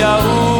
有。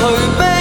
去呗。